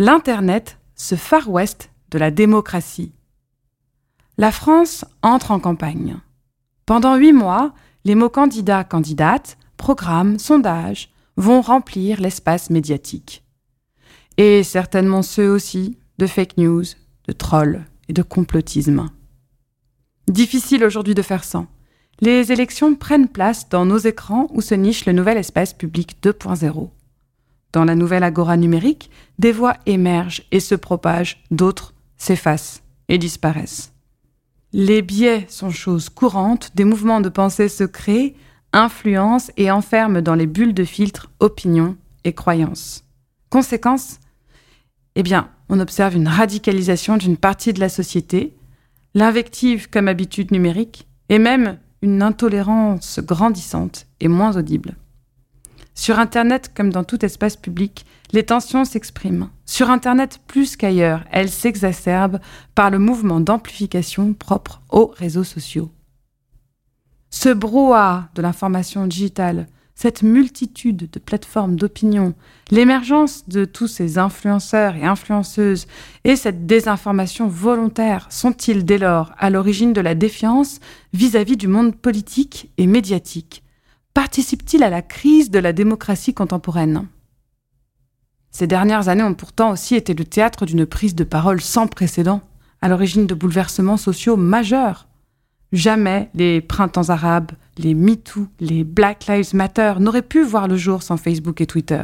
L'Internet, ce Far West de la démocratie. La France entre en campagne. Pendant huit mois, les mots candidats, candidates, programmes, sondages vont remplir l'espace médiatique. Et certainement ceux aussi de fake news, de trolls et de complotisme. Difficile aujourd'hui de faire sans. Les élections prennent place dans nos écrans où se niche le nouvel espace public 2.0. Dans la nouvelle agora numérique, des voix émergent et se propagent, d'autres s'effacent et disparaissent. Les biais sont choses courantes, des mouvements de pensée se créent, influencent et enferment dans les bulles de filtre opinions et croyances. Conséquence Eh bien, on observe une radicalisation d'une partie de la société, l'invective comme habitude numérique, et même une intolérance grandissante et moins audible. Sur Internet, comme dans tout espace public, les tensions s'expriment. Sur Internet, plus qu'ailleurs, elles s'exacerbent par le mouvement d'amplification propre aux réseaux sociaux. Ce brouhaha de l'information digitale, cette multitude de plateformes d'opinion, l'émergence de tous ces influenceurs et influenceuses et cette désinformation volontaire sont-ils dès lors à l'origine de la défiance vis-à-vis -vis du monde politique et médiatique? Participe-t-il à la crise de la démocratie contemporaine? Ces dernières années ont pourtant aussi été le théâtre d'une prise de parole sans précédent, à l'origine de bouleversements sociaux majeurs. Jamais les printemps arabes, les MeToo, les Black Lives Matter n'auraient pu voir le jour sans Facebook et Twitter.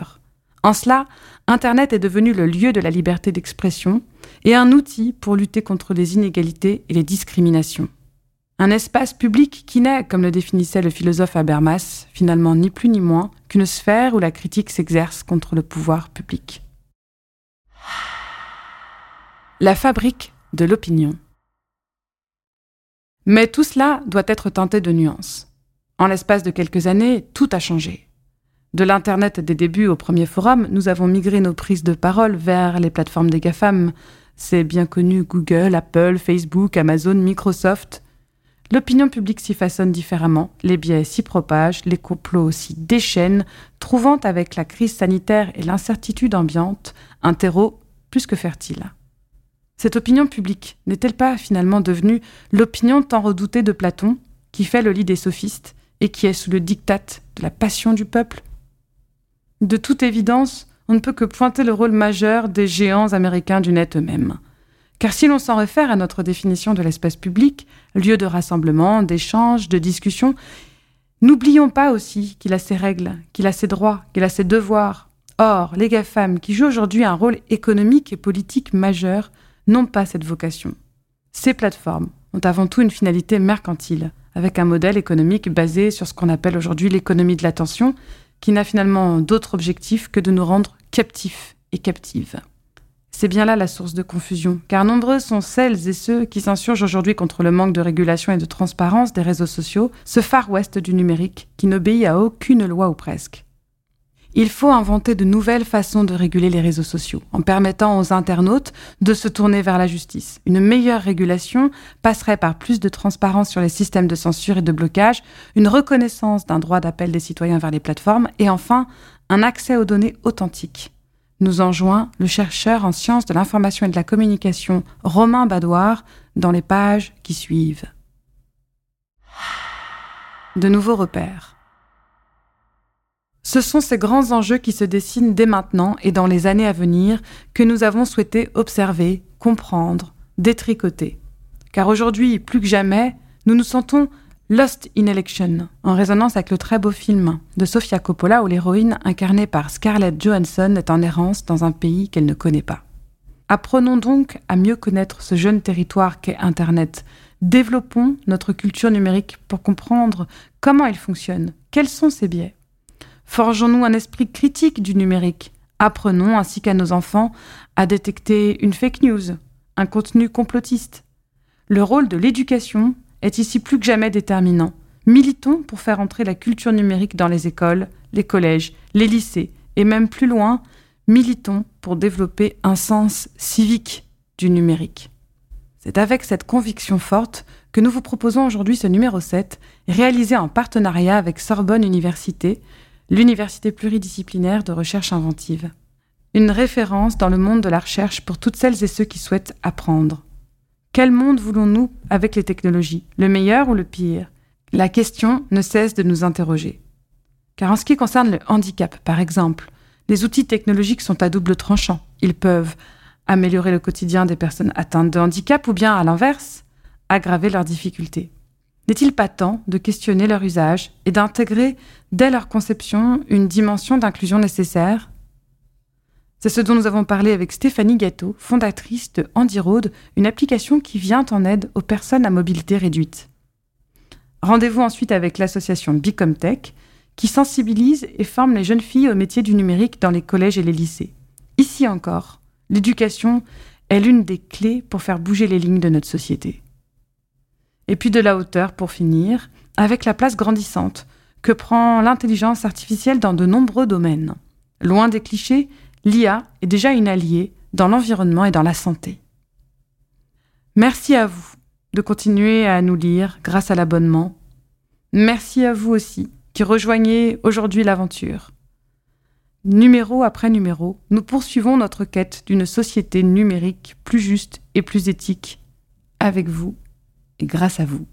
En cela, Internet est devenu le lieu de la liberté d'expression et un outil pour lutter contre les inégalités et les discriminations. Un espace public qui n'est, comme le définissait le philosophe Habermas, finalement ni plus ni moins qu'une sphère où la critique s'exerce contre le pouvoir public. La fabrique de l'opinion. Mais tout cela doit être teinté de nuances. En l'espace de quelques années, tout a changé. De l'Internet des débuts au premier forum, nous avons migré nos prises de parole vers les plateformes des GAFAM. C'est bien connu Google, Apple, Facebook, Amazon, Microsoft, L'opinion publique s'y façonne différemment, les biais s'y propagent, les complots s'y déchaînent, trouvant avec la crise sanitaire et l'incertitude ambiante un terreau plus que fertile. Cette opinion publique n'est-elle pas finalement devenue l'opinion tant redoutée de Platon, qui fait le lit des sophistes et qui est sous le diktat de la passion du peuple? De toute évidence, on ne peut que pointer le rôle majeur des géants américains du net eux-mêmes. Car si l'on s'en réfère à notre définition de l'espace public, lieu de rassemblement, d'échange, de discussion, n'oublions pas aussi qu'il a ses règles, qu'il a ses droits, qu'il a ses devoirs. Or, les GAFAM, qui jouent aujourd'hui un rôle économique et politique majeur, n'ont pas cette vocation. Ces plateformes ont avant tout une finalité mercantile, avec un modèle économique basé sur ce qu'on appelle aujourd'hui l'économie de l'attention, qui n'a finalement d'autre objectif que de nous rendre captifs et captives. C'est bien là la source de confusion, car nombreux sont celles et ceux qui s'insurgent aujourd'hui contre le manque de régulation et de transparence des réseaux sociaux, ce Far West du numérique qui n'obéit à aucune loi ou presque. Il faut inventer de nouvelles façons de réguler les réseaux sociaux, en permettant aux internautes de se tourner vers la justice. Une meilleure régulation passerait par plus de transparence sur les systèmes de censure et de blocage, une reconnaissance d'un droit d'appel des citoyens vers les plateformes, et enfin un accès aux données authentiques nous enjoint le chercheur en sciences de l'information et de la communication Romain Badoir dans les pages qui suivent. De nouveaux repères. Ce sont ces grands enjeux qui se dessinent dès maintenant et dans les années à venir que nous avons souhaité observer, comprendre, détricoter. Car aujourd'hui, plus que jamais, nous nous sentons Lost in Election, en résonance avec le très beau film de Sofia Coppola où l'héroïne incarnée par Scarlett Johansson est en errance dans un pays qu'elle ne connaît pas. Apprenons donc à mieux connaître ce jeune territoire qu'est Internet. Développons notre culture numérique pour comprendre comment il fonctionne, quels sont ses biais? Forgeons-nous un esprit critique du numérique. Apprenons, ainsi qu'à nos enfants, à détecter une fake news, un contenu complotiste. Le rôle de l'éducation est ici plus que jamais déterminant. Militons pour faire entrer la culture numérique dans les écoles, les collèges, les lycées et même plus loin, militons pour développer un sens civique du numérique. C'est avec cette conviction forte que nous vous proposons aujourd'hui ce numéro 7, réalisé en partenariat avec Sorbonne Université, l'université pluridisciplinaire de recherche inventive. une référence dans le monde de la recherche pour toutes celles et ceux qui souhaitent apprendre. Quel monde voulons-nous avec les technologies Le meilleur ou le pire? La question ne cesse de nous interroger. Car en ce qui concerne le handicap, par exemple, les outils technologiques sont à double tranchant. Ils peuvent améliorer le quotidien des personnes atteintes de handicap ou bien, à l'inverse, aggraver leurs difficultés. N'est-il pas temps de questionner leur usage et d'intégrer dès leur conception une dimension d'inclusion nécessaire C'est ce dont nous avons parlé avec Stéphanie Gâteau, fondatrice de Handy Road, une application qui vient en aide aux personnes à mobilité réduite. Rendez-vous ensuite avec l'association Bicomtech, qui sensibilise et forme les jeunes filles au métier du numérique dans les collèges et les lycées. Ici encore, l'éducation est l'une des clés pour faire bouger les lignes de notre société. Et puis de la hauteur pour finir, avec la place grandissante que prend l'intelligence artificielle dans de nombreux domaines. Loin des clichés, l'IA est déjà une alliée dans l'environnement et dans la santé. Merci à vous de continuer à nous lire grâce à l'abonnement. Merci à vous aussi qui rejoignez aujourd'hui l'aventure. Numéro après numéro, nous poursuivons notre quête d'une société numérique plus juste et plus éthique avec vous et grâce à vous.